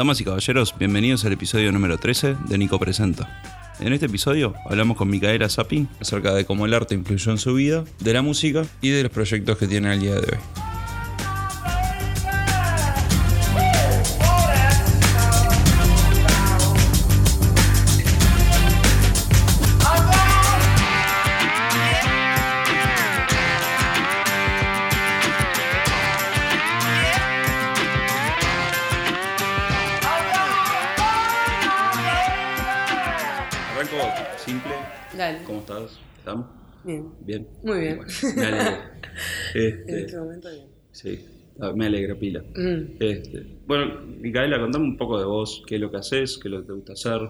Damas y caballeros, bienvenidos al episodio número 13 de Nico Presenta. En este episodio hablamos con Micaela Zapin acerca de cómo el arte influyó en su vida, de la música y de los proyectos que tiene al día de hoy. Bien. Bien. Muy bien. Bueno, me alegra. En Este, este momento bien. sí, ah, me alegra pila. Mm, Este, bueno, Micaela, contame un poco de vos, qué es lo que haces, qué es lo que te gusta hacer,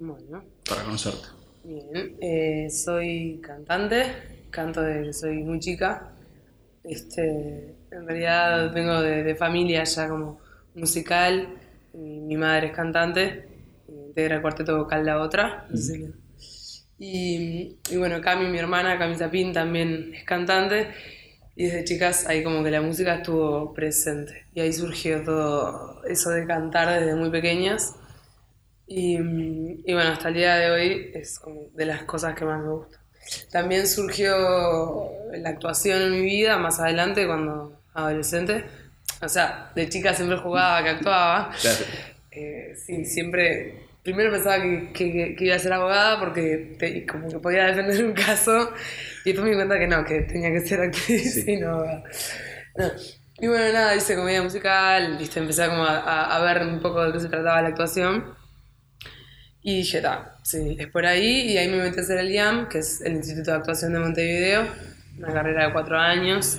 Bueno, para conocerte. bien. Eh, soy cantante, canto desde que soy muy chica. Este, en realidad vengo de, de familia ya como musical. Mi, madre es cantante, integra el cuarteto vocal La Otra. Y, y bueno, Cami, mi hermana, Cami Zapín, también es cantante. Y desde chicas ahí como que la música estuvo presente. Y ahí surgió todo eso de cantar desde muy pequeñas. Y, y bueno, hasta el día de hoy es como de las cosas que más me gustan. También surgió la actuación en mi vida más adelante cuando adolescente. O sea, de chica siempre jugaba que actuaba. Claro. Eh, sí, siempre. Primero pensaba que, que- que iba a ser abogada porque te- como que podía defender un caso. Y después me di cuenta que no, que tenía que ser actriz Sí. y no abogada. No. Y bueno, nada, hice comedia musical, viste, empecé como a, a- a ver un poco de qué se trataba la actuación. Y dije, ta, sí, es por ahí. Y ahí me metí a hacer el IAM, que es el Instituto de Actuación de Montevideo, una carrera de cuatro años.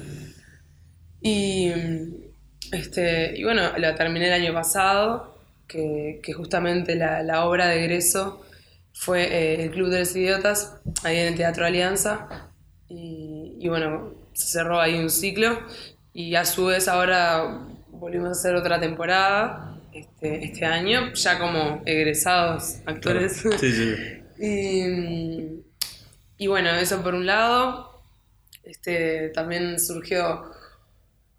Y, este, y bueno, la terminé el año pasado, que, que justamente la, la obra de egreso fue eh, El Club de los Idiotas, ahí en el Teatro Alianza. Y, y bueno, se cerró ahí un ciclo. Y a su vez ahora volvimos a hacer otra temporada este, este año, ya como egresados actores. Sí, sí. Y, y bueno, eso por un lado. Este, también surgió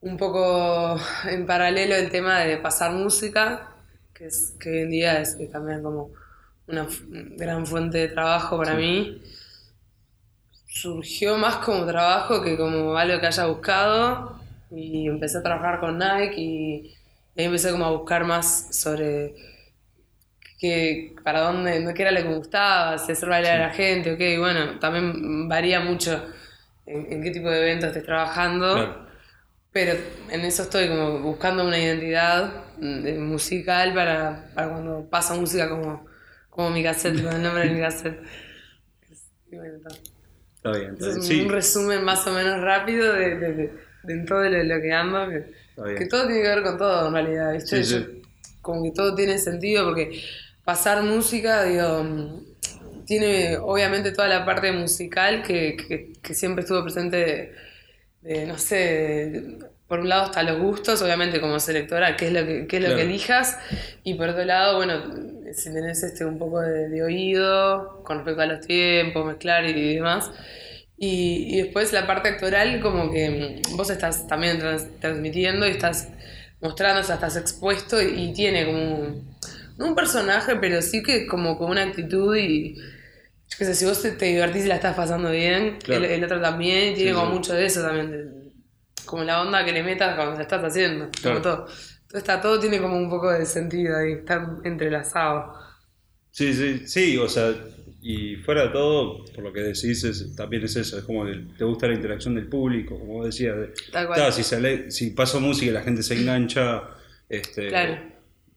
un poco en paralelo el tema de pasar música, que, es, que hoy en día es, es también como una gran fuente de trabajo para Sí. mí. Surgió más como trabajo que como algo que haya buscado y empecé a trabajar con Nike y, y ahí empecé como a buscar más sobre que para dónde, no qué era lo que me gustaba, si hacer bailar a la gente, ok, y bueno, también varía mucho en, en qué tipo de eventos estés trabajando, Claro. pero en eso estoy como buscando una identidad de- musical para, para cuando pasa música como, como mi cassette, con el nombre de mi cassette. Y bueno, está. Está bien. Está Ese bien. es Sí, un resumen más o menos rápido de, de, de, de todo lo, lo que ando, que, todo tiene que ver con todo en realidad, ¿viste? Sí, sí. Yo- como que todo tiene sentido porque pasar música, digo, tiene obviamente toda la parte musical que, que- que siempre estuvo presente de, no sé, por un lado está los gustos, obviamente como selectora, qué es lo que, qué es lo Claro. que elijas, y por otro lado, bueno, si tenés este, un poco de, de oído con respecto a los tiempos, mezclar y demás. Y, y después la parte actoral, como que mm, vos estás también trans- transmitiendo y estás mostrando, o sea, estás expuesto y, y tiene como un, no un personaje, pero sí que como con una actitud y yo qué sé, si vos te, te divertís y la estás pasando bien, Claro. el, el otro también, tiene Sí, como sí. mucho de eso también, de- como la onda que le metas cuando la estás haciendo, Claro. como todo. Está, todo tiene como un poco de sentido ahí, está entrelazado. Sí, sí, sí, o sea, y fuera de todo, por lo que decís, es- también es eso, es como que te gusta la interacción del público, como vos decías. de- Tal cual. Si, sale, si paso música y la gente se engancha, este, Claro.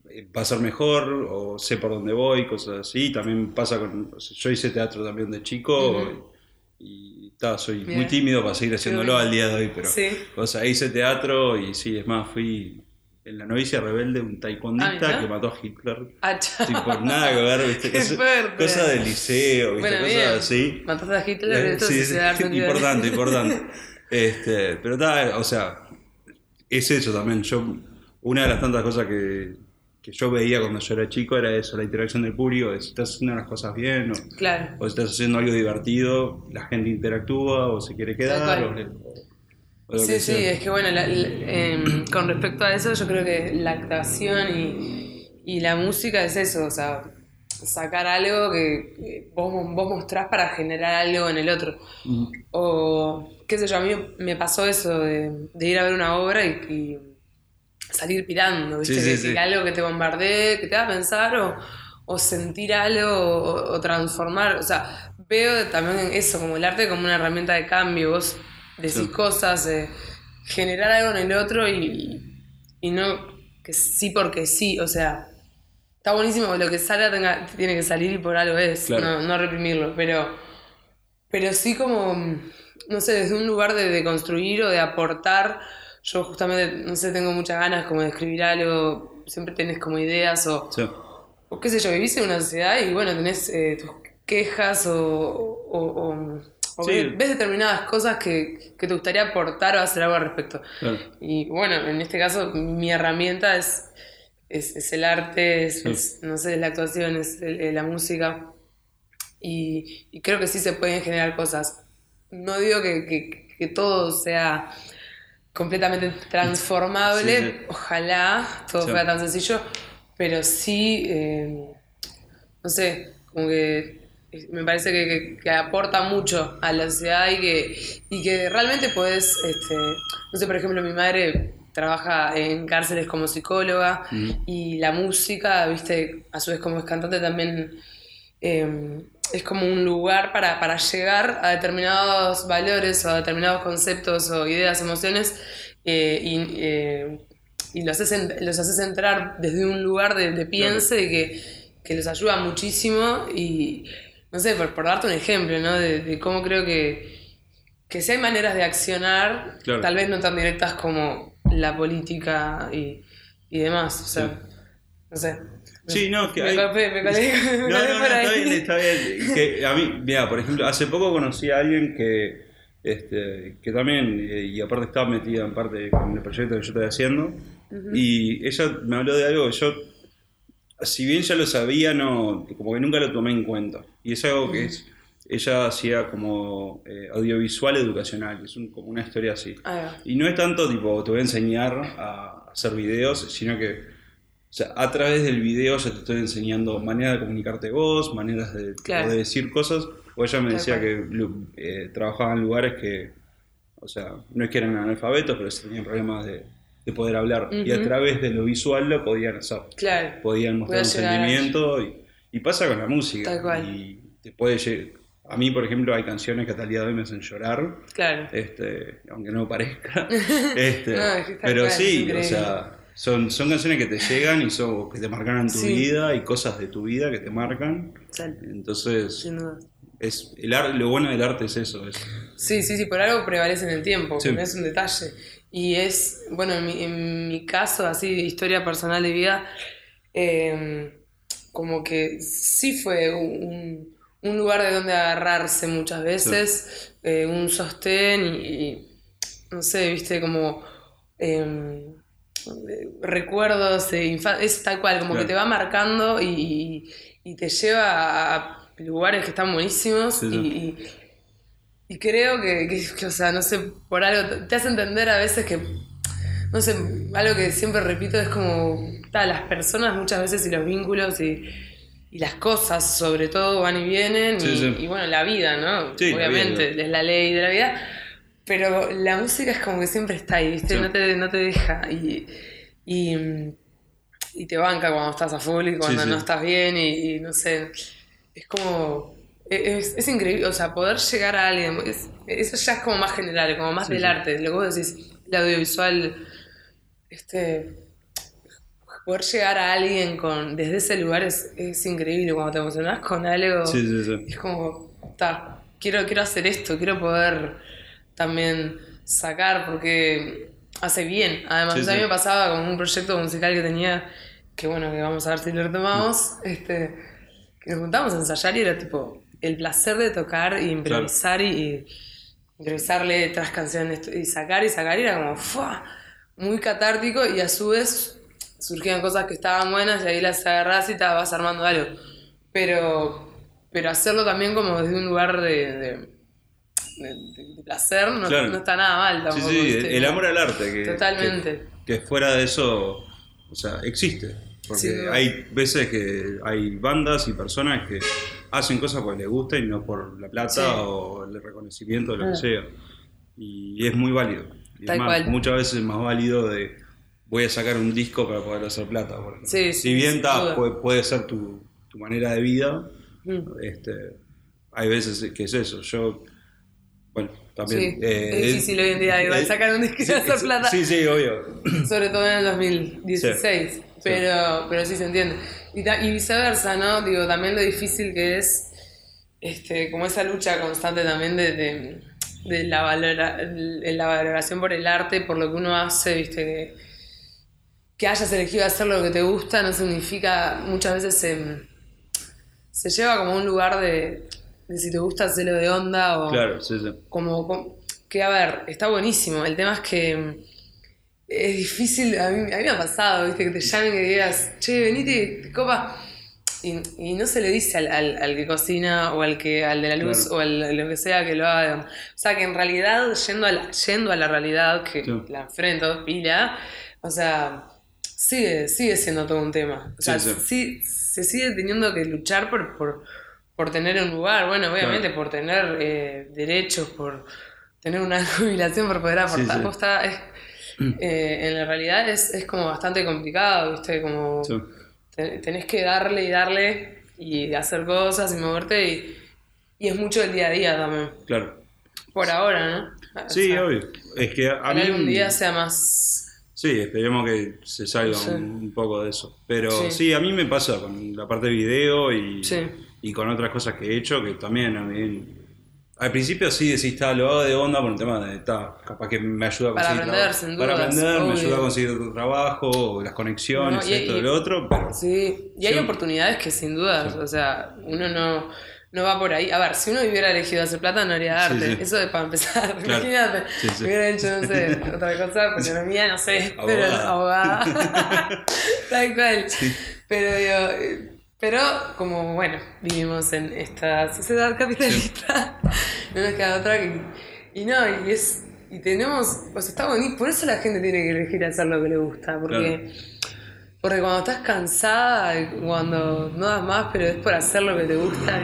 eh, va a ser mejor, o sé por dónde voy, cosas así. También pasa con. yo hice teatro también de chico y, ta, soy Bien. muy tímido para seguir haciéndolo al día de hoy, pero. Sí. O sea, hice teatro y sí, es más, fui en la novicia rebelde un Ah, taekwondista mirá. que mató a Hitler. Ah, chao. Tipo, nada que ver, ¿viste? Qué Cosa, cosa del liceo, ¿viste? Bueno, cosas así. Mataste a Hitler, Eh, esto sí, sí sí, se sentido. importante, importante. Este, pero está, o sea, es eso también. Yo, una de las tantas cosas que, que yo veía cuando yo era chico era eso, la interacción del público, de si estás haciendo las cosas bien o, Claro. o si estás haciendo algo divertido, la gente interactúa o se quiere quedar. O, Sí, sí, sea. es que bueno, la- la- em, con respecto a eso, yo creo que la actuación y, y la música es eso, o sea, sacar algo que vos, vos mostrás para generar algo en el otro. O, qué sé yo, a mí me pasó eso de, de ir a ver una obra y, y salir pirando, ¿viste? Sí, sí, que, sí. que algo que te bombardee, que te haga pensar o, o sentir algo o, o transformar. O sea, veo también eso como el arte como una herramienta de cambio. Vos decís cosas, eh, generar algo en el otro y, y no que sí porque sí. O sea, está buenísimo que lo que salga tenga, tiene que salir y por algo es, Claro. no, no reprimirlo, pero, pero sí como, no sé, desde un lugar de, de construir o de aportar. Yo justamente, no sé, tengo muchas ganas como de escribir algo, siempre tenés como ideas o, Sí. o qué sé yo, vivís en una sociedad y bueno, tenés eh, tus quejas o, o, o- Sí. ves, ves determinadas cosas que, que te gustaría aportar o hacer algo al respecto. Claro. Y bueno, en este caso mi herramienta es, es, es el arte, es, Sí. es, no sé, es la actuación, es el- eh, la música. Y, y creo que sí se pueden generar cosas. No digo que, que- que todo sea completamente transformable, Sí, sí. ojalá todo Sí. fuera tan sencillo, pero sí, eh, no sé, como que eh, me parece que, que- que aporta mucho a la sociedad y que, y que realmente puedes, este, no sé, por ejemplo, mi madre trabaja en cárceles como psicóloga y la música, viste, a su vez como es cantante también eh, es como un lugar para, para llegar a determinados valores o a determinados conceptos o ideas, emociones eh, y, eh, y los, haces los haces entrar desde un lugar de, de piense y que, que los ayuda muchísimo y no sé, por, por darte un ejemplo, ¿no? De, de cómo creo que, que si hay maneras de accionar, Claro. tal vez no tan directas como la política y, y demás, o sea, Sí. no sé. Sí, no, es que me hay- me colé, me No, colé no, no, por ahí. está bien, está bien. Que a mí, mira, por ejemplo, hace poco conocí a alguien que, este, que también, eh, y aparte estaba metida en parte con el proyecto que yo estoy haciendo, y ella me habló de algo que yo, si bien ya lo sabía, no, como que nunca lo tomé en cuenta. Y es algo que es, ella hacía como eh, audiovisual educacional, que es un- como una historia así. Ahí va. Y no es tanto tipo, te voy a enseñar a hacer videos, sino que o sea, a través del video yo te estoy enseñando maneras de comunicarte vos, maneras de, Claro. de decir cosas. O ella me decía que eh, trabajaba en lugares que, o sea, no es que eran analfabetos, pero tenían problemas de, de poder hablar. Y a través de lo visual lo podían hacer. Claro. Podían mostrar un llegar sentimiento y, y pasa con la música. Tal cual. Y te puede lle- A mí, por ejemplo, hay canciones que hasta el día de hoy me hacen llorar Claro. este, aunque no parezca. Este, No, es que pero sí, o sea, son, son canciones que te llegan y son que te marcaron tu Sí. vida y cosas de tu vida que te marcan. Sal- Entonces, Sin duda. es el lo bueno del arte es eso. Es, Sí, sí, sí, por algo prevalece en el tiempo, Sí. no es un detalle. Y es, bueno, en mi, en mi caso, así, historia personal de vida, eh, como que sí fue un, un lugar de donde agarrarse muchas veces, eh, un sostén y, y, no sé, viste, como eh, recuerdos de infancia, es tal cual, como Claro. que te va marcando y, y te lleva a lugares que están buenísimos Sí, y- creo que, que- que, o sea, no sé, por algo, te- hace entender a veces que, no sé, algo que siempre repito es como, ta, las personas muchas veces y los vínculos y, y las cosas sobre todo van y vienen Sí, y, bueno, la vida, ¿no? Obviamente, vida, es la ley de la vida, pero la música es como que siempre está ahí, ¿viste? Sí. No, te, no te deja y, y, y te banca cuando estás a full y cuando Sí, no estás bien y, y no sé, es como... Es, es increíble, o sea, poder llegar a alguien, es- eso ya es como más general, como más del arte, lo que vos decís, el audiovisual, este, poder llegar a alguien con, desde ese lugar es, es increíble, cuando te emocionás con algo, sí, sí, sí. es como, ta, quiero, quiero hacer esto, quiero poder también sacar, porque hace bien, además, Sí, a mí me pasaba con un proyecto musical que tenía, que bueno, que vamos a ver si lo retomamos, este, que nos juntábamos a ensayar y era tipo el placer de tocar e improvisar y, improvisar letras, canciones y sacar y sacar y era como ¡fua! muy catártico y a su vez surgían cosas que estaban buenas y ahí las agarrás y te vas armando algo. Pero, pero hacerlo también como desde un lugar de, de, de- de placer no, Claro. no está nada mal Sí, tampoco. sí, el, ¿viste? el amor al arte. Que, Totalmente. Que, que fuera de eso, o sea, existe. Porque hay veces que hay bandas y personas que hacen cosas porque les gusta y no por la plata Sí. o el reconocimiento o lo Ah. que sea. Y es muy válido. Y Tal es más, cual. muchas veces es más válido de voy a sacar un disco para poder hacer plata. Sí, si sí, bien ta, puede ser tu, tu manera de vida, Mm. este, hay veces que es eso. Yo, bueno, también. Sí, eh, es difícil hoy en día igual eh, sacar un disco y sí, hacer sí, plata. Sí, sí, obvio. Sobre todo en el 2016. Pero, pero sí se entiende. Y, viceversa, ¿no? Digo, también lo difícil que es, este, como esa lucha constante también de, de, de la, valora- de la valoración por el arte, por lo que uno hace, ¿viste? Que, que hayas elegido hacer lo que te gusta no significa, muchas veces se, se lleva como un lugar de, de si te gusta hacerlo de onda o Claro, sí, sí. como, como- que a ver, está buenísimo. El tema es que mm, es difícil, a mí, a mí me ha pasado, ¿viste? Que te llamen y digas, che, venite, te copa. Y, y no se le dice al, al- al que cocina o al que al de la luz Claro. o al lo que sea que lo haga. O sea, que en realidad, yendo a la, yendo a la realidad que Sí. la enfrento, pila, o sea, sigue, sigue siendo todo un tema. O sea, Sí, sí, se sigue teniendo que luchar por, por, por tener un lugar, bueno, obviamente por tener eh, derechos, por tener una jubilación, por poder aportar. sí. Posta, es- eh, en la realidad es, es como bastante complicado, ¿viste? Como Sí. te- tenés que darle y darle y hacer cosas y moverte y, y es mucho el día a día también. Claro. Por ahora, ¿no? O Sí, sea, obvio. Es que a mí. algún día sea más... Sí, esperemos que se salga un, un poco de eso. Pero sí. A mí me pasa con la parte de video y. y con otras cosas que he hecho que también a mí. Al principio sí decís, está, lo hago de onda por un tema de, está, capaz que me ayuda a Para conseguir aprender, trabajo. sin Para dudas, aprender, me ayuda a conseguir trabajo, las conexiones, No, y- esto y- lo otro, pero Sí, y hay Sí. oportunidades que sin duda, o sea, uno no, no va por ahí. A ver, si uno hubiera elegido hacer plata, no haría arte. sí. Eso es para empezar. Claro. Imagínate, hubiera hecho, no sé, otra cosa, economía, no sé, pero Abogada. abogada. Tal cual. Pero digo, eh, pero como bueno, vivimos en esta sociedad capitalista, no nos queda otra que. Y no, y es. Y tenemos. O sea, está bonito. Por eso la gente tiene que elegir hacer lo que le gusta. Porque. Porque cuando estás cansada, cuando no das más, pero es por hacer lo que te gusta,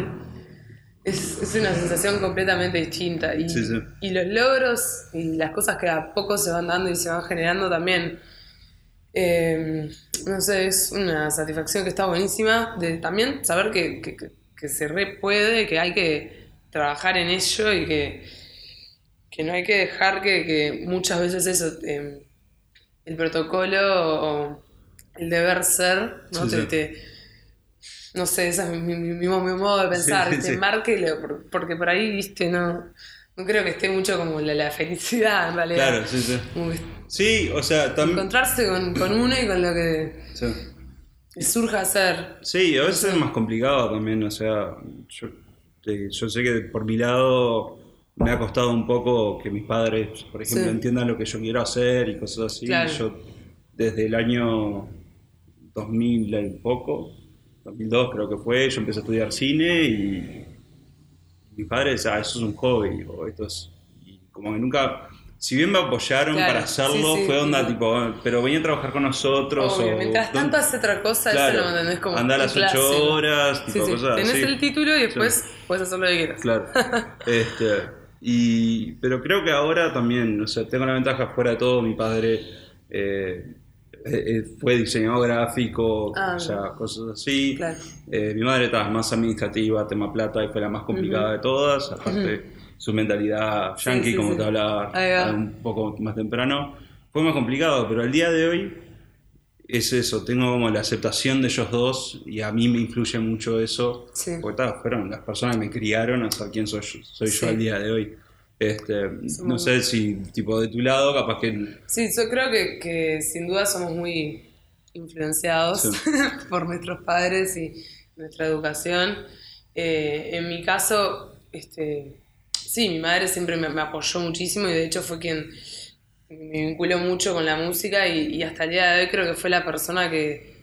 es, es una sensación completamente distinta. Y, Sí, sí. y los logros y las cosas que a poco se van dando y se van generando también, eh, no sé, es una satisfacción que está buenísima de también saber que, que- que- se re puede, que hay que trabajar en ello y que, que no hay que dejar que, que muchas veces eso, eh, el protocolo o el deber ser, ¿no? Sí, Te- sí. te- no sé, ese es mi, mi- mi- mi modo de pensar, Sí, sí. Márquelo, por- porque por ahí, viste, no, no creo que esté mucho como la, la felicidad en realidad. claro, sí, sí. Sí, o sea, también. encontrarse con, con uno y con lo que Sí. surja hacer. Sí, a veces es más complicado también, o sea, yo, eh, yo sé que por mi lado me ha costado un poco que mis padres, por ejemplo, Sí. entiendan lo que yo quiero hacer y cosas así. Claro. Yo desde el año 2000 y poco, 2002 creo que fue, yo empecé a estudiar cine y mis padres, ah, eso es un hobby, o esto es... Y como que nunca... Si bien me apoyaron Claro, para hacerlo, sí, sí, fue onda sí. tipo, "Ah, pero venía a trabajar con nosotros. Obvio, o, mientras tanto hace otra cosa, Claro, eso lo entendés como. anda a un las 8 clásico. horas, tipo cosas Tenés así. el título y después puedes hacer lo que quieras. Claro. este, y, pero creo que ahora también, o sea, tengo la ventaja fuera de todo, mi padre eh, eh, fue diseñador gráfico, Ah, o sea, cosas así. Claro. Eh, mi madre estaba más administrativa, tema plata, y fue la más complicada de todas. Aparte, su mentalidad yankee, sí, como sí. te hablaba un poco más temprano, fue más complicado, pero al día de hoy es eso, tengo como la aceptación de ellos dos y a mí me influye mucho eso, porque ta, fueron las personas que me criaron a ser quien soy soy yo al día de hoy. Este, no sé si tipo de tu lado, capaz que Sí, yo creo que, que sin duda somos muy influenciados Sí. por nuestros padres y nuestra educación. Eh, en mi caso, este, sí, mi madre siempre me, me apoyó muchísimo y de hecho fue quien me vinculó mucho con la música y, y hasta el día de hoy creo que fue la persona que,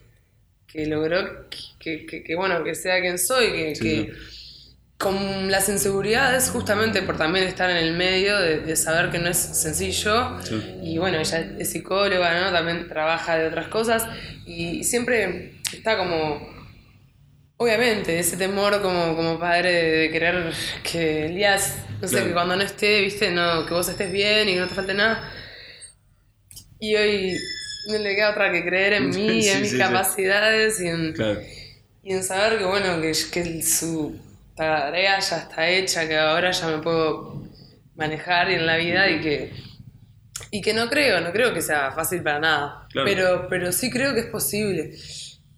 que logró que, que- que, bueno, que sea quien soy, que, Sí, que con las inseguridades, justamente por también estar en el medio, de, de saber que no es sencillo. Sí. Y bueno, ella es psicóloga, ¿no? También trabaja de otras cosas y siempre está como, obviamente, ese temor como, como padre de, querer que Elías, no sé, Claro. que cuando no esté, viste, no, que vos estés bien y que no te falte nada. Y hoy no le queda otra que creer en mí, Sí, en mis sí. capacidades y en, Claro. y en saber que, bueno, que, que su tarea ya está hecha, que ahora ya me puedo manejar en la vida y que, y que no creo, no creo que sea fácil para nada. Claro. Pero, pero sí creo que es posible.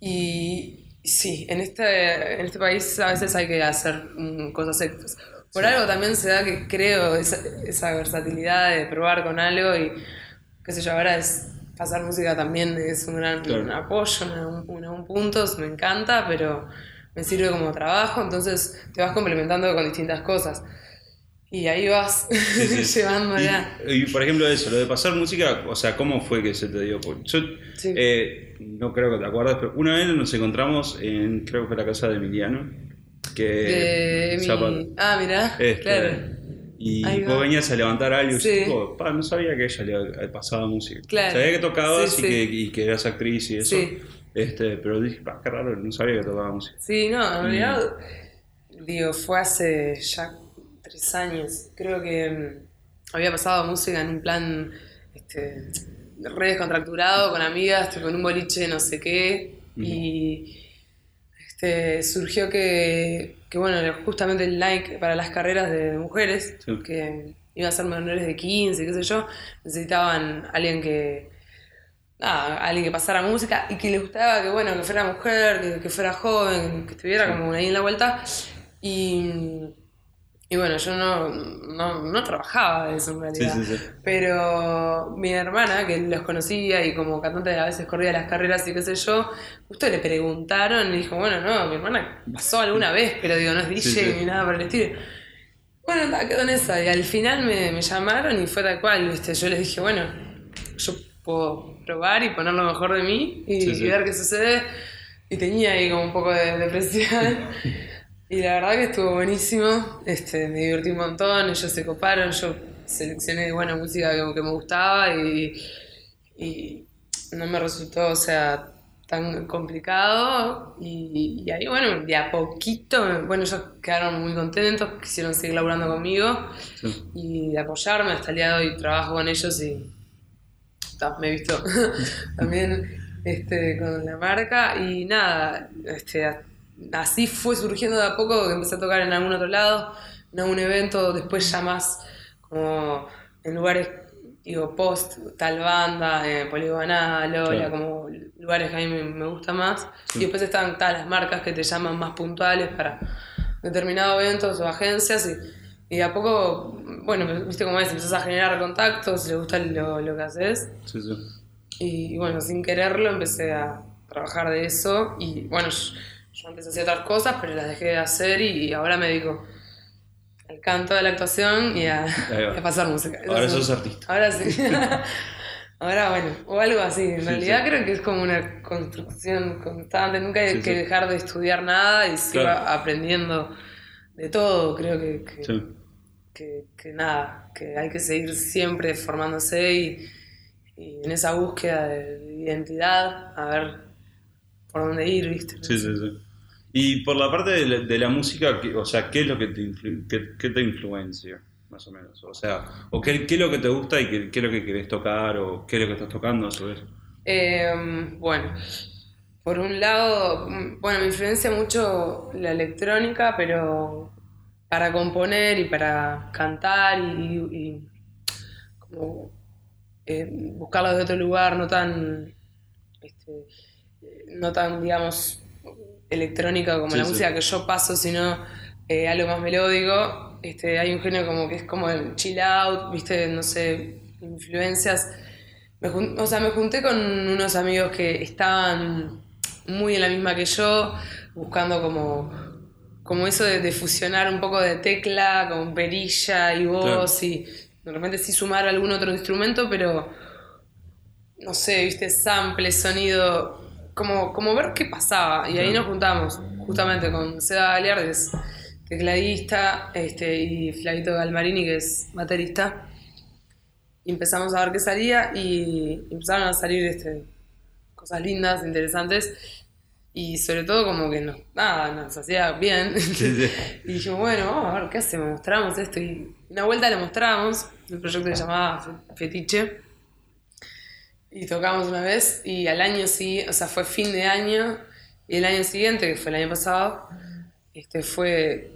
Y, sí, en este, en este país a veces hay que hacer mm, cosas extras. Por algo también se da que creo esa, esa versatilidad de probar con algo y qué sé yo, ahora es pasar música también es un gran Claro. un apoyo en un, en punto, me encanta, pero me sirve como trabajo, entonces te vas complementando con distintas cosas. Y ahí vas Sí, sí. llevándola. Y, y, por ejemplo eso, lo de pasar música, o sea, ¿cómo fue que se te dio? Porque Yo Sí. eh, no creo que te acuerdes, pero una vez nos encontramos en, creo que fue la casa de Emiliano, que... De mi-. Ah, mirá, Este, claro. Y vos venías a levantar algo y Sí. yo, tipo, "Pa, no sabía que ella le le pasaba música. Claro. Sabía que tocabas Sí, y, sí. Que, y que eras actriz y eso. Este, pero dije, pa, qué raro, no sabía que tocaba música. Sí, no, en realidad, digo, fue hace ya tres años. Creo que mm, había pasado música en un plan este, re descontracturado, con amigas, en un boliche no sé qué. Y este, surgió que, que, bueno, justamente el like para las carreras de mujeres, Sí. que iban a ser menores de 15, qué sé yo, necesitaban alguien que, nada, alguien que pasara música y que le gustaba que, bueno, que fuera mujer, que, que fuera joven, que estuviera como ahí en la vuelta. Y, y bueno, yo no, no, no trabajaba de eso en realidad. sí, sí. Pero mi hermana, que los conocía y como cantante a veces corría las carreras y qué sé yo, justo le preguntaron y dijo, bueno, no, mi hermana pasó alguna vez, pero digo, no es DJ ni nada por el estilo. Bueno, quedó en esa. Y al final me, me llamaron y fue tal cual, ¿viste? Yo les dije, bueno, yo puedo probar y poner lo mejor de mí y, Sí, sí. y ver qué sucede. Y tenía ahí como un poco de depresión. y la verdad que estuvo buenísimo. Este, me divertí un montón, ellos se coparon, yo seleccioné buena música que, que me gustaba y, y no me resultó, o sea, tan complicado. Y, y ahí, bueno, de a poquito, bueno, ellos quedaron muy contentos, quisieron seguir laburando conmigo Sí. y apoyarme. Hasta el día de hoy trabajo con ellos y me he visto también este, con la marca. Y nada, este, así fue surgiendo de a poco, que empecé a tocar en algún otro lado, en algún evento, después ya más como en lugares, digo, post, tal banda, eh, Poligonal, Lola, Claro. como lugares que a mí me, me gustan más. Sí. Y después están todas las marcas que te llaman más puntuales para determinados eventos o agencias y, y de a poco, bueno, viste cómo es, empezás a generar contactos, le gusta lo, lo que haces Sí, sí. y, bueno, sin quererlo empecé a trabajar de eso y bueno, yo, yo antes hacía otras cosas pero las dejé de hacer y, ahora me dedico al canto, a la actuación y a, pasar música. Ahora sos artista. Ahora sí. Ahora bueno, o algo así. En Sí, realidad sí. creo que es como una construcción constante. Nunca hay Sí, que dejar de estudiar nada y sigo Claro. aprendiendo de todo. Creo que, que, Sí. que- que nada, que hay que seguir siempre formándose y, y en esa búsqueda de, de identidad, a ver por dónde ir, ¿viste? Sí, sí, sí. Y por la parte de la, de la música, ¿qué- o sea, ¿qué es lo que te, influ- qué, te influencia, más o menos? O sea, o qué, qué es lo que te gusta y qué, qué es lo que querés tocar, o qué es lo que estás tocando a su vez. Eh, bueno, por un lado, mm, bueno, me influencia mucho la electrónica, pero para componer y para cantar y, y como eh, buscarlo de otro lugar, no tan, este, eh, no tan, digamos, electrónica como Sí, la sí. música que yo paso, sino eh, algo más melódico. Este, hay un género como que es como el chill out, viste, no sé, influencias. Me o sea, me junté con unos amigos que estaban muy en la misma que yo, buscando como como eso de, de fusionar un poco de tecla con perilla y voz y de repente sí sumar algún otro instrumento, pero no sé, viste, sample, sonido, como, como ver qué pasaba. Y ahí nos juntamos justamente con Seba Galear, que es tecladista, este, y Flavito Galmarini, que es baterista. Y empezamos a ver qué salía y empezaron a salir este, cosas lindas, interesantes. Y sobre todo como que nos, nada, nos hacía bien. y dijimos, bueno, vamos a ver qué hacemos, mostramos esto. Y una vuelta le mostramos, el proyecto se llamaba Fetiche. Y tocamos una vez y al año sí, o sea, fue fin de año. Y el año siguiente, que fue el año pasado, este, fue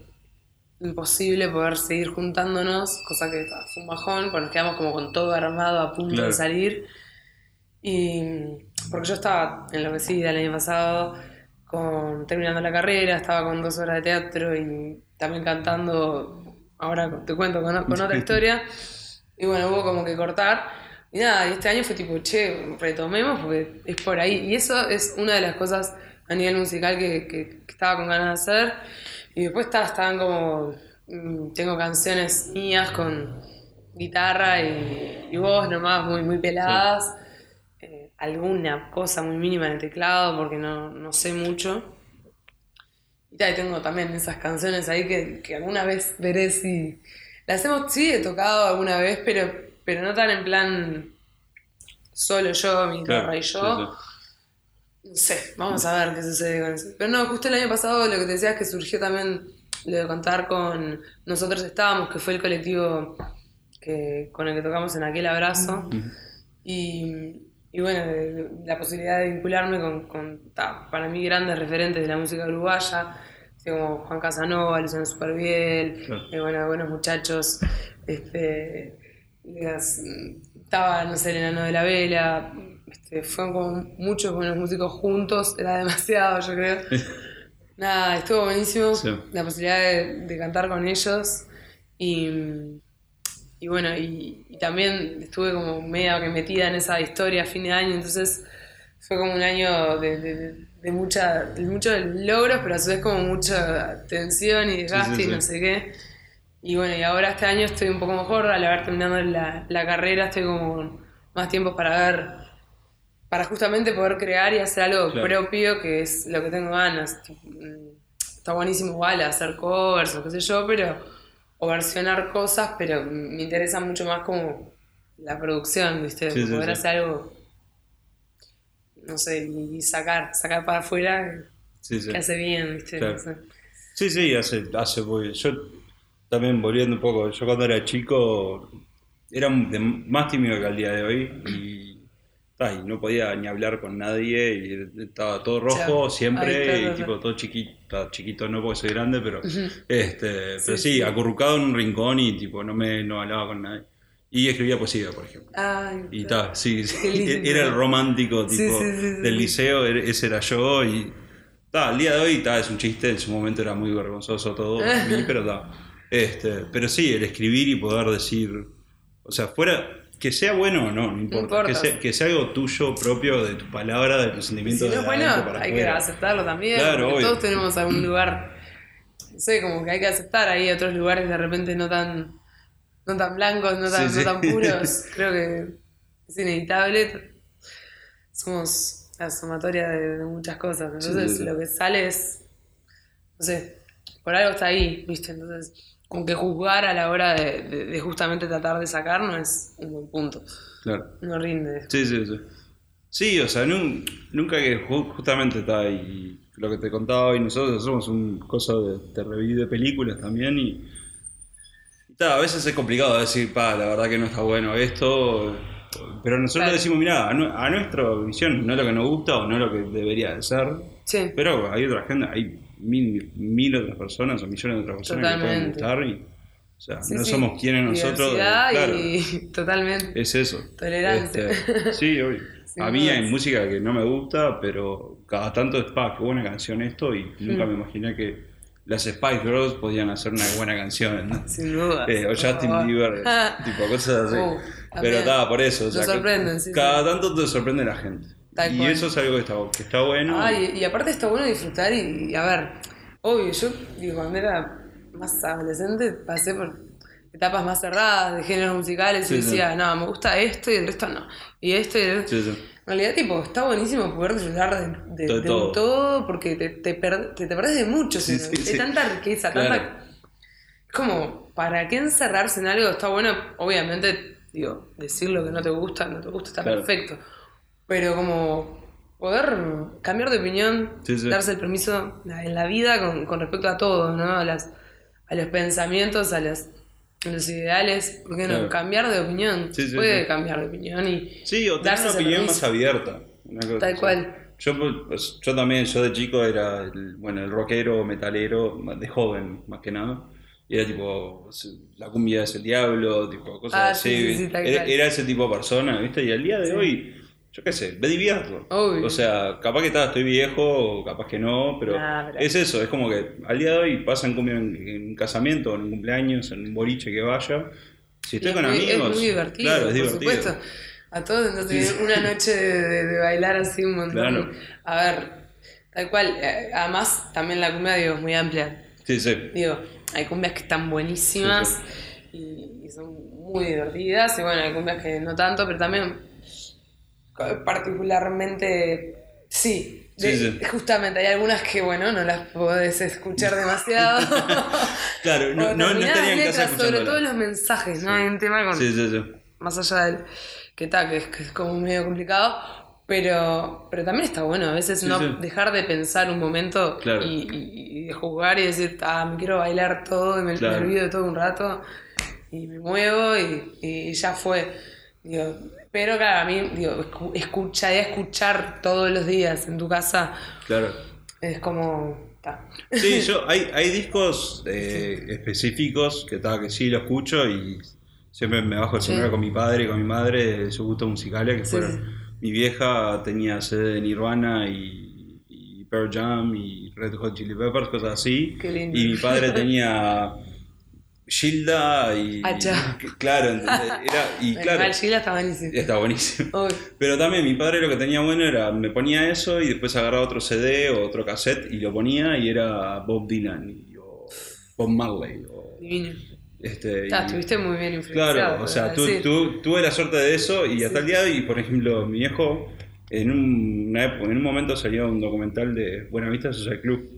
imposible poder seguir juntándonos, cosa que fue un bajón, porque nos quedamos como con todo armado a punto Claro. de salir. Y porque yo estaba enloquecida el año pasado, con, terminando la carrera, estaba con dos horas de teatro y también cantando, ahora te cuento con, con otra historia. Y bueno, hubo como que cortar. Y nada, y este año fue tipo, che, retomemos porque es por ahí. Y eso es una de las cosas a nivel musical que, que- que estaba con ganas de hacer. Y después está- estaban como, mm, tengo canciones mías con guitarra y, y voz nomás muy, muy peladas. Eh, alguna cosa muy mínima en el teclado porque no, no sé mucho. Y tengo también esas canciones ahí que, que alguna vez veré si... Las hemos, sí, he tocado alguna vez, pero, pero no tan en plan solo yo, mi guitarra y yo. sí, sí. No sé, vamos a ver qué sucede con eso. Pero no, justo el año pasado lo que te decía es que surgió también lo de contar con Nosotros Estábamos, que fue el colectivo que, con el que tocamos en aquel abrazo. Y, y bueno, la posibilidad de vincularme con, con, ta, para mí, grandes referentes de la música uruguaya, como Juan Casanova, Luciano Superviel, Claro. eh, bueno, buenos muchachos. Este, las- estaba, no sé, el enano de la vela. Este, fueron como muchos buenos músicos juntos, era demasiado, yo creo. Nada, estuvo buenísimo Sí. la posibilidad de, de cantar con ellos. Y, y bueno, y, y también estuve como media que metida en esa historia a fin de año, entonces fue como un año de, de, de mucha, de muchos logros, pero a su vez como mucha tensión y desgaste sí, y sí. no sé qué. Y bueno, y ahora este año estoy un poco mejor, al haber terminado la, la carrera estoy como con más tiempo para ver, para justamente poder crear y hacer algo Claro. propio, que es lo que tengo ganas. Mm, Está buenísimo igual hacer covers o qué sé yo, pero, o versionar cosas, pero me interesa mucho más como la producción, ¿viste? Sí, poder sí. hacer algo, no sé, y, sacar, sacar para afuera que hace bien, ¿viste? Claro. No sé. Sí, sí, hace, hace muy- Yo también volviendo un poco, yo cuando era chico era más tímido que al día de hoy y, ta, y no podía ni hablar con nadie y estaba todo rojo siempre Ay, claro, y tipo todo chiquito, chiquito no porque soy grande, pero este, pero sí, sí. acurrucado en un rincón y tipo no me no hablaba con nadie. Y escribía poesía, por ejemplo. Ay, Y ta, sí, sí, era el romántico Sí, tipo sí, sí, sí, del sí. liceo, er- ese era yo y ta, al día de hoy ta, es un chiste, en su momento era muy vergonzoso todo mí, pero ta, este, pero sí, el escribir y poder decir, o sea, fuera que sea bueno o no, no importa, importa. Que, sea, que sea algo tuyo propio de tu palabra, de tu Y sentimiento si no es bueno, hay que aceptarlo también. Claro, obvio. todos tenemos algún lugar, no sé, como que hay que aceptar ahí otros lugares de repente no tan, no tan blancos, no tan, Sí, sí. no tan puros. Creo que es inevitable. Somos la sumatoria de, de muchas cosas. Entonces sí. lo que sale es, no sé, por algo está ahí, ¿viste? Entonces, como que juzgar a la hora de, de- de justamente tratar de sacar no es un buen punto. Claro. No rinde. Sí, sí, sí. Sí, o sea, nun- nunca que ju- justamente está y lo que te contaba hoy, nosotros hacemos un coso de, de review de películas también y, y ta, a veces es complicado decir, pa, la verdad que no está bueno esto, pero nosotros Claro. decimos, mirá, a, a nuestra visión no es lo que nos gusta o no es lo que debería de ser, Sí. pero hay otra gente, hay mil, mil otras personas o millones de otras personas que pueden Totalmente. gustar y, o sea, Sí, no sí. somos quienes nosotros, claro. y totalmente. Es eso. Tolerancia. Este, sí, obvio. A mí hay música que no me gusta, pero cada tanto es, pa, qué buena canción esto, y nunca Mm. me imaginé que las Spice Girls podían hacer una buena canción. ¿no? Sin duda. Eh, o Justin Bieber, tipo cosas así. Uh, pero estaba por eso. o sea, sorprenden, sí, Cada sí. tanto te sorprende la gente. Tal y cual. eso es algo que está, que está bueno. Ay, y aparte está bueno disfrutar y, y a ver, Obvio, yo digo, cuando era más adolescente pasé por etapas más cerradas de géneros musicales Sí, y sí. decía, no, me gusta esto y el resto no. Y esto y el Sí, sí. En realidad, tipo, está buenísimo poder disfrutar de, de- De de un todo. porque te, te, per- te, te perdés de mucho. Sí, sí, Hay sí. tanta riqueza, Claro. tanta... Es como, ¿para qué encerrarse en algo? Está bueno, obviamente, digo, decir lo que no te gusta, no te gusta, está Claro. perfecto. Pero como poder cambiar de opinión, Sí, sí. darse el permiso en la vida con, con respecto a todo, ¿no? A, las, a los pensamientos, a los, a los ideales. ¿Por qué no? Claro. Cambiar de opinión. Sí, sí, Puede sí. cambiar de opinión y Sí, o tener darse una opinión más abierta. una cosa Tal cual. Yo, pues, yo también, yo de chico era el, bueno, el rockero, metalero, de joven más que nada. Y era tipo, la cumbia es el diablo, tipo, cosas Ah, así. sí, sí, sí, tal era, ese tipo de persona, ¿viste? Y al día de Sí. hoy, yo qué sé, me divierto. Obvio. O sea, capaz que está, estoy viejo, capaz que no, pero, Nah, es eso, es como que al día de hoy pasan cumbia en, en un casamiento, en un cumpleaños, en un boliche que vaya. Si estoy con muy- amigos. Es muy divertido, Claro, es por divertido. supuesto. A todos nos Sí, sí. una noche de, de- de bailar así un montón. Claro. A ver, tal cual. eh, Además, también la cumbia digo, es muy amplia. Sí, sí. Digo, hay cumbias que están buenísimas Y, y son muy divertidas. Y bueno, hay cumbias que no tanto, pero también particularmente sí. De- Sí, sí. Justamente, hay algunas que, bueno, no las podés escuchar demasiado. Claro, no, no, no determinadas estaría en casa letras, sobre todo los mensajes, ¿no? Hay un tema con, más allá del que está, que es, que es como medio complicado, pero, pero también está bueno a veces no dejar de pensar un momento Claro. y, y- y de jugar y decir, ah, me quiero bailar todo y me, Claro. me olvido de todo un rato y me muevo y, y ya fue. Digo, pero claro, a mí, digo, escu- escuchar, escuchar todos los días en tu casa Claro. es como... ta. Sí, yo, hay, hay discos eh, específicos que, ta, que sí lo escucho y siempre me bajo el Sí. con mi padre y con mi madre de sus gustos musicales que Sí, fueron. sí. Mi vieja tenía sede de Nirvana y, y Pearl Jam y Red Hot Chili Peppers, cosas así. Qué lindo. Y mi padre tenía Gilda y. Y- claro, ¿entendés? Era, y El claro, Gila está buenísimo. está buenísimo. Uy, Pero también mi padre lo que tenía bueno era, me ponía eso y después agarraba otro CD o otro cassette y lo ponía y era Bob Dylan y- o Bob Marley. O, divino. este, y- estuviste muy bien influenciado. claro, o sea, sí. tu- tuve la suerte de eso y hasta Sí. el día de hoy, por ejemplo, mi viejo, en un, una época- en un momento salió un documental de Buenavista Social Club.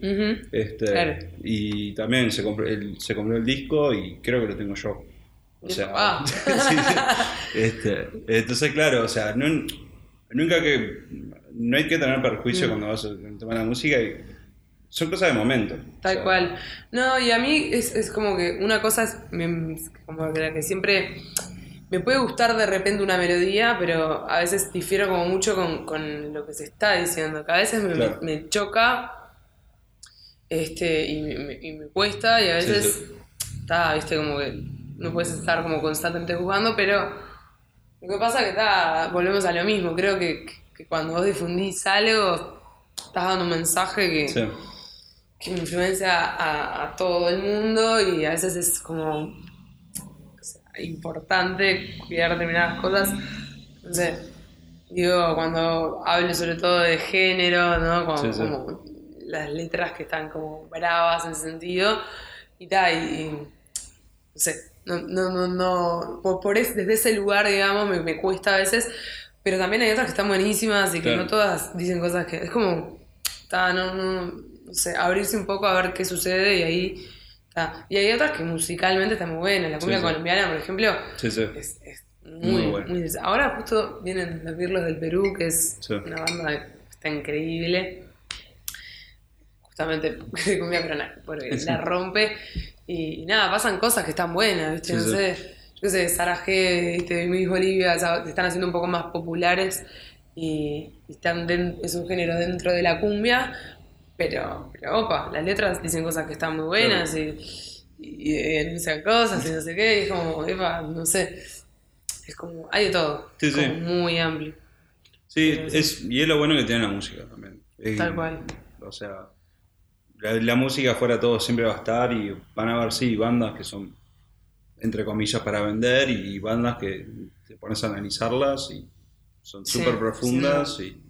Este, Claro. Y también se compró, el, se compró el disco y creo que lo tengo yo. O sea, Ah. sí, sí. Este, entonces, claro, o sea, no- nunca que. No hay que tener perjuicio Mm. cuando vas a tomar la música. Y, son cosas de momento. Tal O sea, cual. No, y a mí es, es como que una cosa es como que la que siempre me puede gustar de repente una melodía, pero a veces difiero como mucho con, con lo que se está diciendo, que a veces me, Claro. me choca este, y, me, me- y me cuesta, y a veces sí. está, viste, como que no puedes estar como constantemente jugando, pero lo que pasa que está, volvemos a lo mismo, creo que, que cuando vos difundís algo, estás dando un mensaje que Sí, que influencia a, a todo el mundo y a veces es como importante cuidar determinadas cosas. No sé, digo, cuando hablo sobre todo de género, ¿no? Como, Sí, sí. como las letras que están como bravas en ese sentido y tal, y, y no sé, no, no, no, no por, por es- desde ese lugar, digamos, me, me cuesta a veces, pero también hay otras que están buenísimas y que Claro. no todas dicen cosas que es como, está, no, no, no sé, abrirse un poco a ver qué sucede y ahí, y hay otras que musicalmente están muy buenas, la cumbia Sí, sí. colombiana, por ejemplo, sí, sí. es, es Muy muy, ahora justo vienen los Virlos del Perú, que es una banda que está increíble. Justamente de cumbia peruana, porque la rompe. Y, y nada, pasan cosas que están buenas, ¿viste? No sé, yo sé, Sara G, ¿viste? Miss Bolivia, se están haciendo un poco más populares y, y están den- es un género dentro de la cumbia, pero, pero opa, las letras dicen cosas que están muy buenas y, y, y denuncian cosas y no sé qué, y es como, epa, no sé, es como, hay de todo, Sí, como muy amplio. Sí, Pero es, y es lo bueno que tiene la música también. Tal cual. O sea, la, la música fuera todo siempre va a estar y van a haber, sí, bandas que son, entre comillas, para vender y bandas que te pones a analizarlas y son Sí, súper profundas y,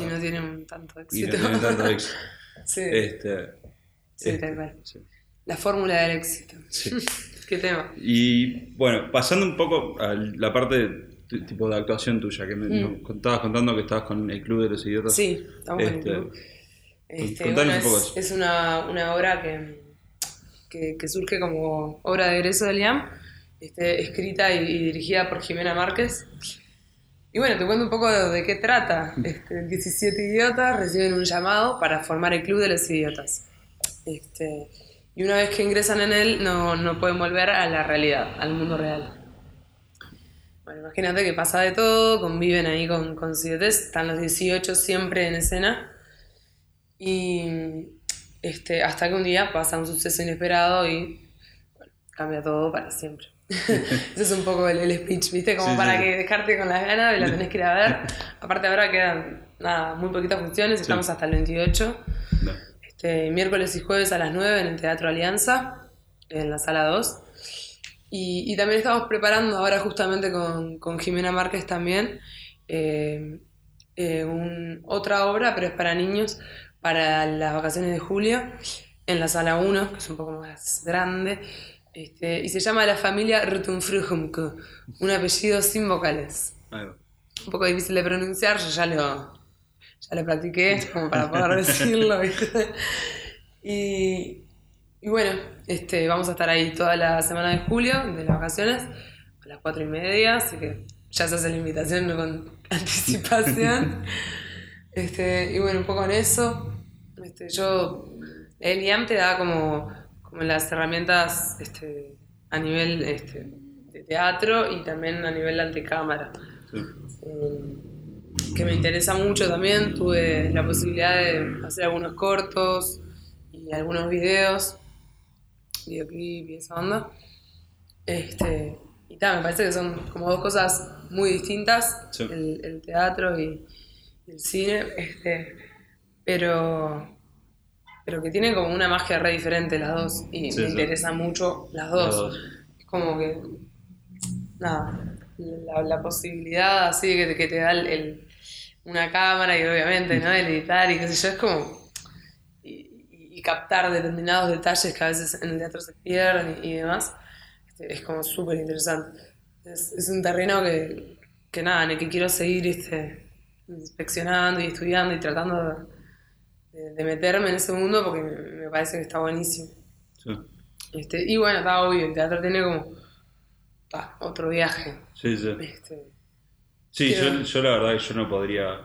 Y no tienen tanto y éxito. no tienen tanto éxito. Sí. Este, Sí, Este, tal cual. sí. La fórmula del éxito. Sí. Qué tema. Y bueno, pasando un poco a la parte de, tipo de actuación tuya, que me Mm. nos estabas contando que estabas con el Club de los Idiotas. Sí, estamos en el Este, club. Este, bueno, un poco es, eso. es una, una obra que, que, que surge como obra de egreso del IAM, este, escrita y, y dirigida por Jimena Márquez. Y bueno, te cuento un poco de, de qué trata. Este, 17 idiotas reciben un llamado para formar el Club de los Idiotas. Este, y una vez que ingresan en él, no, no pueden volver a la realidad, al mundo real. Bueno, imagínate que pasa de todo, conviven ahí con, con idiotes, están los 18 siempre en escena. Y este, hasta que un día pasa un suceso inesperado y bueno, cambia todo para siempre. Ese es un poco el, el speech, ¿viste? Como Sí, para sí. que dejarte con las ganas, la tenés que ir a ver. Aparte ahora quedan nada, muy poquitas funciones, estamos hasta el 28. No. Este, miércoles y jueves a las 9 en el Teatro Alianza, en la sala 2. Y, y también estamos preparando ahora justamente con, con Jimena Márquez también eh, eh, un- otra obra, pero es para niños, para las vacaciones de julio, en la sala 1, que es un poco más grande, este, y se llama La familia Rutunfrujumke, un apellido sin vocales. Un poco difícil de pronunciar, yo ya lo, ya lo practiqué como para poder decirlo. y bueno, este, vamos a estar ahí toda la semana de julio, de las vacaciones, a las cuatro y media, así que ya se hace la invitación con anticipación. Este, y bueno, un poco en eso. Este, yo, el IAM te da como, como las herramientas este, a nivel este, de teatro y también a nivel de antecámara Sí. eh, que me interesa mucho también. Tuve la posibilidad de hacer algunos cortos y algunos videos, videoclip y esa onda. Este, y tal, me parece que son como dos cosas muy distintas, Sí. el, el teatro y, y el cine, este, pero, pero que tienen como una magia re diferente las dos y Sí, me sí. interesan mucho las dos. Las dos. Es como que, nada, la, la posibilidad así que te, que te da el, el- una cámara y obviamente, ¿no? El editar y qué sé yo, es como... Y, y- y captar determinados detalles que a veces en el teatro se pierden y, y demás, este, es como súper interesante. Es, es un terreno que, que nada, en el que quiero seguir este, inspeccionando y estudiando y tratando de, de meterme en ese mundo porque me, me parece que está buenísimo. Sí. Este, y bueno, está obvio, el teatro tiene como otro viaje. Sí, sí. Este, Sí, yo, yo la verdad que yo no podría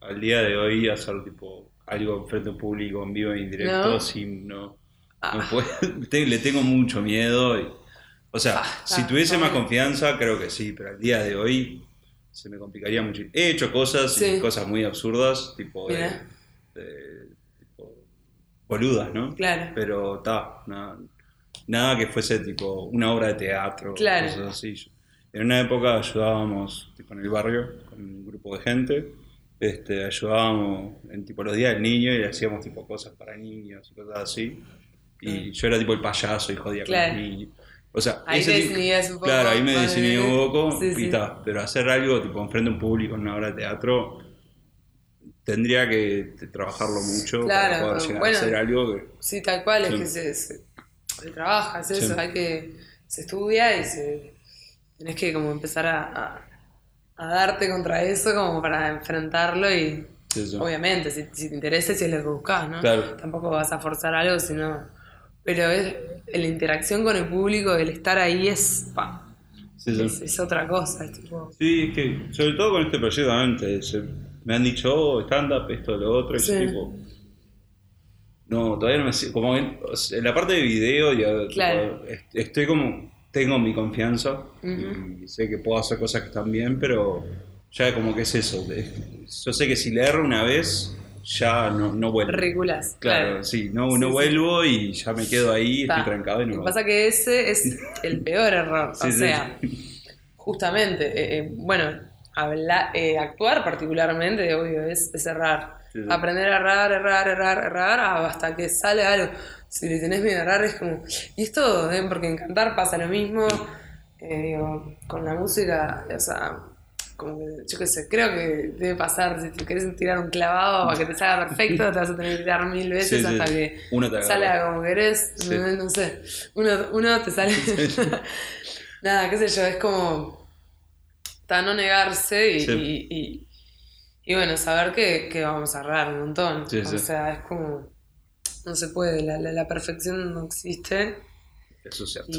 al día de hoy hacer tipo algo frente a un público en vivo e indirecto ¿No? sin no, Ah. no puedo- te- le tengo mucho miedo y- o sea, Ah, si tuviese más confianza creo que sí, pero al día de hoy se me complicaría mucho. He hecho cosas y cosas muy absurdas, tipo de, boludas, ¿no? Claro. Pero está, nada, nada que fuese tipo una obra de teatro, Claro. cosas así. En una época ayudábamos tipo, en el barrio con un grupo de gente, este, ayudábamos en tipo los días del niño y hacíamos tipo cosas para niños y cosas así. Y yo era tipo el payaso y jodía Claro. con los niños. O sea, Ahí ese tipo- un poco. Claro, ahí me desinhibí un poco Sí, y sí. ta, pero hacer algo tipo enfrente a un público en una obra de teatro tendría que trabajarlo mucho Claro, para poder llegar bueno. a hacer algo que... Sí, tal cual, Sí. es que se, se- se trabaja, es eso, hay que, se estudia y se, tenés que como empezar a, a- a darte contra eso como para enfrentarlo y obviamente, si, si te interesa, si es lo que buscas, ¿no? Claro. Tampoco vas a forzar algo, sino... Pero es, la interacción con el público, el estar ahí es, pa, Sí, es, es otra cosa, es tipo... Sí, es que sobre todo con este proyecto antes se- me han dicho, oh, stand-up, esto, lo otro, y yo Sí. tipo... No, todavía no me sé, como en, la parte de video ya Claro. est- estoy como, tengo mi confianza y sé que puedo hacer cosas que están bien, pero ya como que es eso, yo sé que si le erro una vez, ya no, no vuelvo. Ridículas, Claro, claro. sí, no, no sí. vuelvo y ya me quedo ahí, Ta. estoy trancado y no Lo que pasa que ese es el peor error. Sí, o sea, justamente, eh, eh, bueno, habla- eh, actuar particularmente, obvio, es, es errar. Sí, sí. Aprender a errar, errar, errar, errar, hasta que sale algo. Si le tenés miedo a errar es como... Y es todo, ¿eh? porque en cantar pasa lo mismo. eh, digo, con la música, o sea, como que, yo qué sé, creo que debe pasar, si te querés tirar un clavado para que te salga perfecto, te vas a tener que tirar mil veces Sí, hasta que agarra. como querés, no, no sé, uno, uno te sale... Nada, qué sé yo, es como... Está no negarse y, Sí. y, y- y bueno, saber que, que vamos a errar un montón. Sí, o sí. sea, es como... No se puede, la, la, la perfección no existe. Eso es cierto.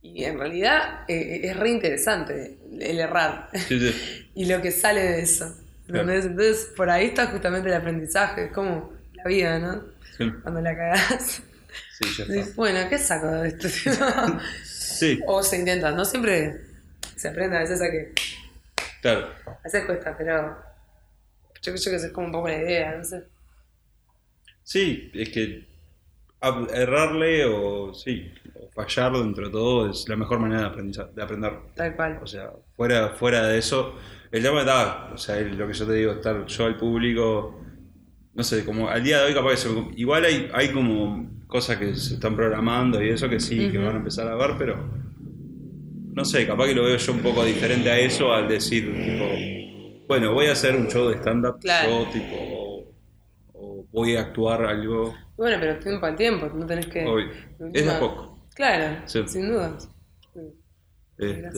Y, en realidad eh, es re interesante el errar y lo que sale de eso. Claro. Entonces, por ahí está justamente el aprendizaje, es como la vida, ¿no? Cuando la cagás, sí, ya está. dices, bueno, ¿qué saco de esto? Sí, o se intenta, no siempre se aprende, a veces a que claro. a veces cuesta, pero yo creo que es como un poco la idea, no sé. Sí, es que errarle o sí, o fallar dentro de todo es la mejor manera de, aprendiza- de aprender. Tal cual. O sea, fuera, fuera de eso, el tema está, o sea, lo que yo te digo, estar yo al público, no sé, como al día de hoy capaz que se me- igual hay, hay como cosas que se están programando y eso que sí, que van a empezar a ver, pero no sé, capaz que lo veo yo un poco diferente a eso al decir, tipo, bueno, voy a hacer un show de stand-up, Claro. tipo, o, o voy a actuar algo, Bueno, pero tiempo al tiempo, no tenés que... Obvio. Es de poco. Claro, Sí. sin duda. este,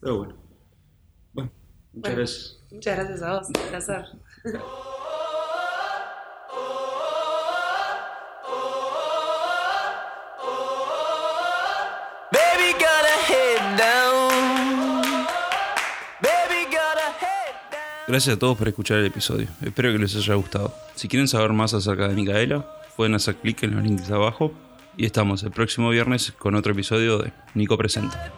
pero bueno. Bueno, muchas Bueno. gracias. Muchas gracias a vos, un placer. Gracias a todos por escuchar el episodio. Espero que les haya gustado. Si quieren saber más acerca de Micaela, pueden hacer clic en los links abajo. Y estamos el próximo viernes con otro episodio de Nico Presenta.